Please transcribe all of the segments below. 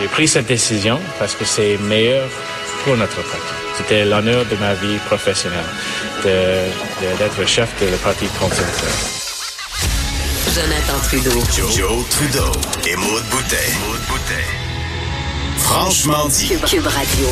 J'ai pris cette décision parce que c'est meilleur pour notre parti. C'était l'honneur de ma vie professionnelle d'être chef de le Parti conservateur. Jonathan Trudeau. Joe, Trudeau et Maude Boutet. Franchement dit. Cube Radio.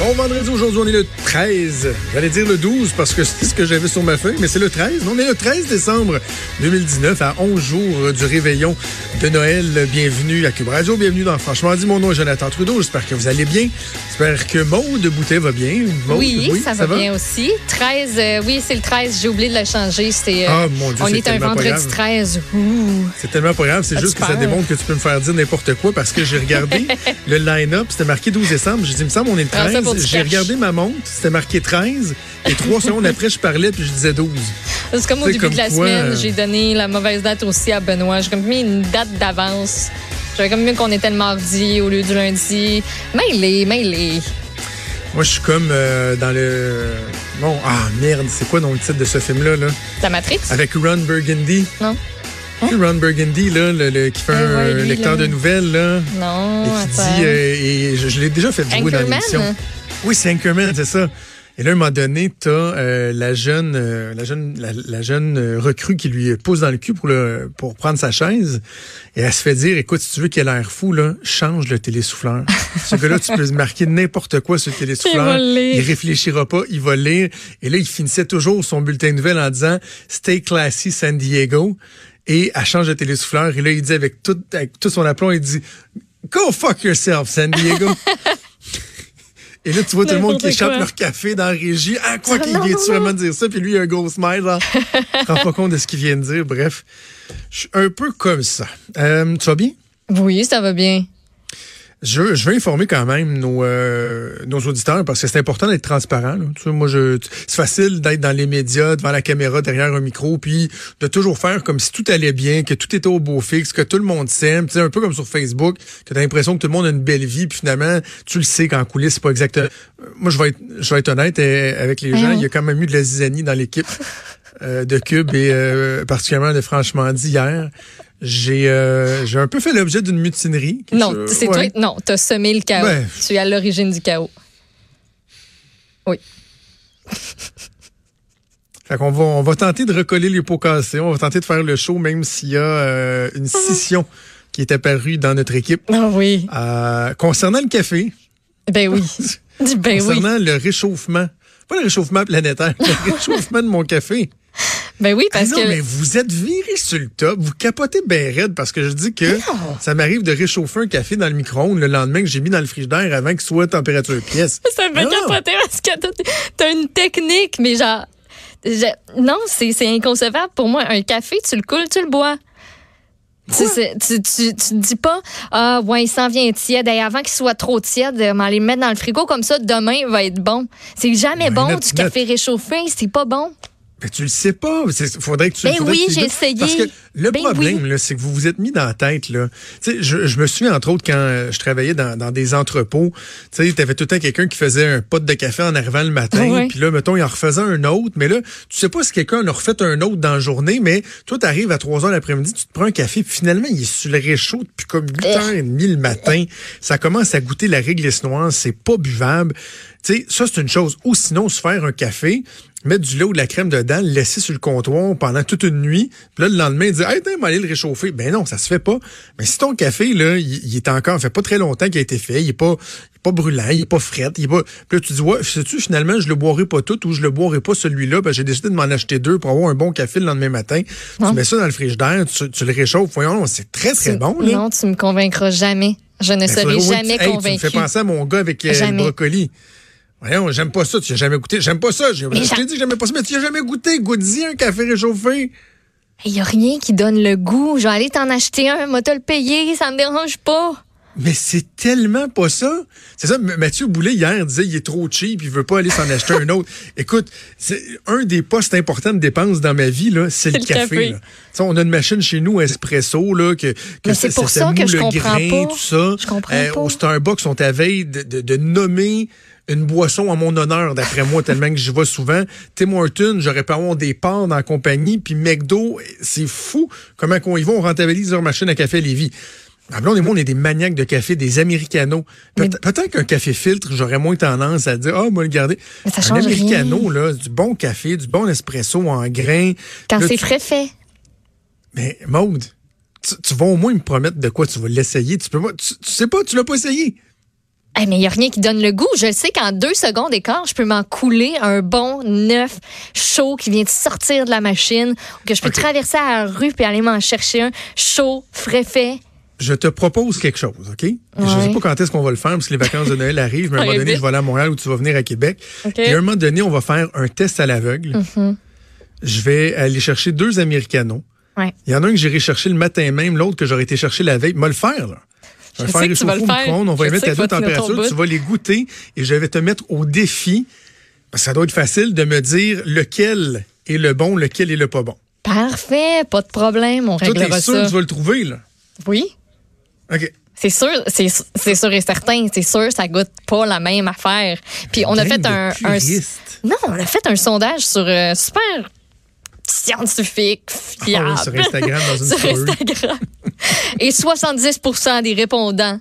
Bon vendredi, aujourd'hui, on est le 13. J'allais dire le 12 parce que c'est ce que j'avais sur ma feuille, mais c'est le 13. On est le 13 décembre 2019, à 11 jours du réveillon de Noël. Bienvenue à Cube Radio, bienvenue dans Franchement dit. Mon nom est Jonathan Trudeau. J'espère que vous allez bien. J'espère que Maude Boutet va bien. Maude, oui, ça, va, bien aussi. 13, euh, oui, c'est le 13. J'ai oublié de le changer. C'est, euh, Ah, mon Dieu, on est un vendredi grave. 13. Ouh. C'est tellement pas grave, c'est juste que ça démontre que tu peux me faire dire n'importe quoi parce que j'ai regardé le line-up, c'était marqué 12 décembre. J'ai dit, il me semble, on est le Prends ça 13. pour du J'ai regardé ma montre, c'était marqué 13. Et trois secondes après, je parlais puis je disais 12. C'est comme au début comme de la quoi, semaine, euh, j'ai donné la mauvaise date aussi à Benoît. J'ai comme mis une date d'avance. J'avais comme mieux qu'on était le mardi au lieu du lundi. Mêlé, mêlé. Moi, je suis comme euh, dans le. Bon, ah merde, c'est quoi dans le titre de ce film-là? Là? La Matrix? Avec Ron Burgundy. Non. Tu sais, Ron Burgundy, là, le, le- qui fait Eh un ouais, lui, lecteur là. de nouvelles, là. Non, et qui dit. euh, et je, je l'ai déjà fait jouer dans l'émission. Oui, c'est Anchorman, c'est ça. Et là, à un moment donné, t'as euh, la jeune, euh, la jeune, la, la jeune euh, recrue qui lui pousse dans le cul pour le, pour prendre sa chaise. Et elle se fait dire, écoute, si tu veux qu'il ait l'air fou, là, change le télésouffleur. Ce gars-là, tu peux marquer n'importe quoi sur le télésouffleur. Il. Il réfléchira pas, il va lire. Et là, il finissait toujours son bulletin de nouvelles en disant, Stay classy San Diego. Et elle change de télésouffleur. Et là, il dit avec tout, avec tout son aplomb, il dit, Go fuck yourself, San Diego. Et là, tu vois tout le monde qui échappe leur café dans la régie. Ah, quoi qu'il vient sûrement dire ça, puis lui, il a un gros smile, genre. Il se rend pas compte de ce qu'il vient de dire. Bref, je suis un peu comme ça. Euh, tu vas bien? Oui, ça va bien. Je, je veux informer quand même nos, euh, nos auditeurs parce que c'est important d'être transparent. là. Tu sais, moi, je, c'est facile d'être dans les médias, devant la caméra, derrière un micro, puis de toujours faire comme si tout allait bien, que tout était au beau fixe, que tout le monde s'aime. Tu sais, un peu comme sur Facebook, que tu as l'impression que tout le monde a une belle vie, puis finalement, tu le sais qu'en coulisses, c'est pas exact. Moi, je vais être, je vais être honnête euh, avec les gens. Voyons. Il y a quand même eu de la zizanie dans l'équipe euh, de Cube et euh, particulièrement de Franchement dit hier. J'ai euh, j'ai un peu fait l'objet d'une mutinerie. Non, Je- c'est ouais. toi. Non, t'as semé le chaos. Ben. Tu es à l'origine du chaos. Oui. Fait qu'on va, on va tenter de recoller les pots cassés. On va tenter de faire le show, même s'il y a euh, une scission qui est apparue dans notre équipe. Ah oui. Euh, concernant le café, Ben oui. ben oui. concernant le réchauffement, pas le réchauffement planétaire, le réchauffement de mon café. Ben oui, Ah parce non, que. mais vous êtes viré sur le top, vous capotez bien raide parce que je dis que ça m'arrive de réchauffer un café dans le micro-ondes le lendemain que j'ai mis dans le frigidaire avant qu'il soit température pièce. Ça me fait capoter parce que t'as- une technique, mais genre. je- non, c'est inconcevable pour moi. Un café, tu le coules, tu le bois. Tu, tu, tu, tu te dis pas, ah, ouais, il s'en vient tiède. Et avant qu'il soit trop tiède, euh, m'aller le mettre dans le frigo comme ça, demain, il va être bon. C'est jamais Ouais, bon, du café réchauffé. C'est pas bon. Mais tu le sais pas. Il faudrait que tu Ben faudrait oui, j'ai essayé. Parce que le Ben problème, oui. c'est que vous vous êtes mis dans la tête. Là. Tu sais, je, je me souviens, entre autres, quand euh, je travaillais dans, dans des entrepôts, tu sais, avais tout le temps quelqu'un qui faisait un pot de café en arrivant le matin. Ouais. Puis là, mettons, il en refaisait un autre. Mais là, tu sais pas si quelqu'un en a refait un autre dans la journée, mais toi, tu arrives à 3 heures l'après-midi, tu te prends un café, puis finalement, il est sur le réchaud depuis comme 8h30 le matin. Ça commence à goûter la réglisse noire, c'est pas buvable. Sais, ça, c'est une chose. Ou sinon, se faire un café, mettre du lait ou de la crème dedans, le laisser sur le comptoir pendant toute une nuit, puis là, le lendemain, dire, hey, t'as aller le réchauffer. Ben non, ça se fait pas. Mais si ton café, là, il, est encore, fait pas très longtemps qu'il a été fait, il est pas, il est pas brûlant, il est pas fret, il est pas, puis là, tu dis, ouais, sais-tu, finalement, je le boirai pas tout ou je le boirai pas celui-là, ben, j'ai décidé de m'en acheter deux pour avoir un bon café le lendemain matin. Tu mets ça dans le frigidaire, tu, tu le réchauffes, voyons, c'est très, très bon, là. Non, tu me convaincras jamais. Je ne Ben, serai faudrait- oui, jamais hey, Tu me convaincue. fais penser à mon gars avec euh, le brocoli. Voyons, j'aime pas ça. Tu as jamais goûté. J'aime pas ça. Je t'ai dit que j'aimais pas ça, mais tu as jamais goûté. Goûte-y un café réchauffé. Il n'y a rien qui donne le goût. Je vais aller t'en acheter un, moi te le payer, ça me dérange pas. Mais c'est tellement pas ça. C'est ça, Mathieu Boulet, hier, disait il est trop cheap, il veut pas aller s'en acheter un autre. Écoute, c'est un des postes importants de dépenses dans ma vie, là, c'est le, le café. café. là. On a une machine chez nous, espresso, là, que, que c'est pour ça que moule je le comprends grain, pas. tout ça. Je comprends Euh, pas. Au Starbucks, on à veille de, de- de nommer une boisson en mon honneur, d'après moi, tellement que j'y vais souvent. Tim Hortons, j'aurais pas avoir des parts dans la compagnie. Puis McDo, c'est fou comment qu'on y va, on rentabilise leur machine à café à Lévis. Ma blonde et moi, on est des maniaques de café, des americanos. Peut-être qu'un café filtre, j'aurais moins tendance à dire, ah, moi, le garder. Mais ça un change americano, rien. là, du bon café, du bon espresso en grains. Quand c'est tu- frais fait. Mais, Maude, tu, tu vas au moins me promettre de quoi tu vas l'essayer. Tu peux pas, tu, tu sais pas, tu l'as pas essayé. Eh, mais il n'y a rien qui donne le goût. Je le sais qu'en deux secondes d'écart, je peux m'en couler un bon neuf chaud qui vient de sortir de la machine, ou que je peux traverser la rue puis aller m'en chercher un chaud, frais fait. Je te propose quelque chose, OK? Je Ouais. sais pas quand est-ce qu'on va le faire, parce que les vacances de Noël arrivent, mais à un moment donné, vite. je vais aller à Montréal ou tu vas venir à Québec. Et à un moment donné, on va faire un test à l'aveugle. Mm-hmm. Je vais aller chercher deux Americanos. Ouais. Il y en a un que j'irai chercher le matin même, l'autre que j'aurais été chercher la veille. Moi, le faire, là. Je vais Je faire sais que tu vas réchauffer le au faire. micro-ondes, on va Je les mettre à deux températures, tu vas les goûter et je vais te mettre au défi, parce que ça doit être facile de me dire lequel est le bon, lequel est le pas bon. Parfait, pas de problème, on Toi, réglera t'es sûr que ça. tu vas le trouver, là? Oui. OK. C'est sûr, c'est sûr et certain, c'est sûr, ça goûte pas la même affaire. Puis on a fait un, non, on a fait un sondage sur euh, super scientifique, fiable. Ah oui, sur Instagram, dans une sur. Instagram. Et 70% des répondants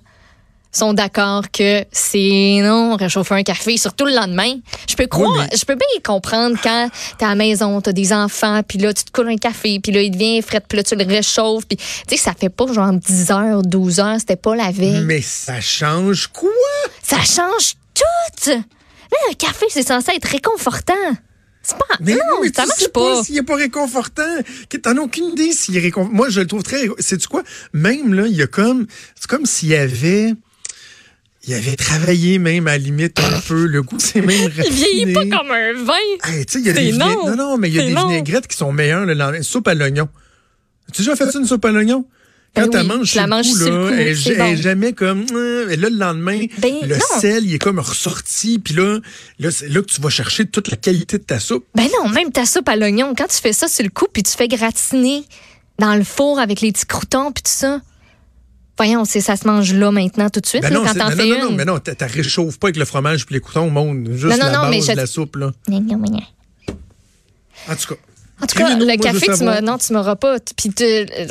sont d'accord que c'est non, réchauffer un café, surtout le lendemain. Je peux croire, mais- je peux bien comprendre quand t'es à la maison, t'as des enfants, puis là, tu te coules un café, puis là, il devient frais, puis là, tu le réchauffes, puis tu sais, ça fait pas genre 10 heures, 12 heures, c'était pas la veille. Mais ça change quoi? Ça change tout! Là, un café, c'est censé être réconfortant. C'est pas. Mais non, mais ça tu marche sais pas. s'il est pas réconfortant. Que T'en as aucune idée s'il est réconfortant. Moi, je le trouve très. C'est tu quoi? Même là, il y a comme. C'est comme s'il y avait. Il avait travaillé même à la limite un peu. Le goût, c'est même Il vieillit pas raffiné. comme un vin. Hey, tu il y a C'est des non. Non, non, mais il y a des non. vinaigrettes qui sont meilleures le lendemain. Soupe à l'oignon. Tu as déjà fait ça, une soupe à l'oignon? Quand Ben tu oui, manges sur la le coup, sur le là, coup, elle, elle jamais comme... euh, Et là, le lendemain, Ben, le non. sel, il est comme ressorti. Puis là, là c'est là que tu vas chercher toute la qualité de ta soupe. Ben non, même ta soupe à l'oignon, quand tu fais ça sur le coup, puis tu fais gratiner dans le four avec les petits croutons, puis tout ça. Voyons, c'est ça se mange là maintenant tout de suite, Ben là, non, quand t'en non, fais non, non, une. mais non, t'as- réchauffes pas avec le fromage puis les coutons au monde. Juste Non, non, la non, base mais je- de la soupe, là. En tout cas. En tout cas, le moi, café, tu m'as, non, tu m'auras pas. Puis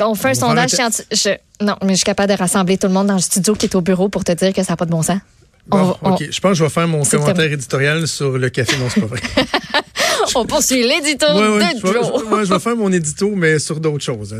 on fait un On sondage scientifique. Je- Non, mais je suis capable de rassembler tout le monde dans le studio qui est au bureau pour te dire que ça n'a pas de bon sens. Bon, On- on- OK. Je pense que je vais faire mon commentaire éditorial sur le café. Non, c'est pas vrai. On poursuit l'édito Ouais, ouais, de Joe. je- ouais, je vais faire mon édito, mais sur d'autres choses. hein.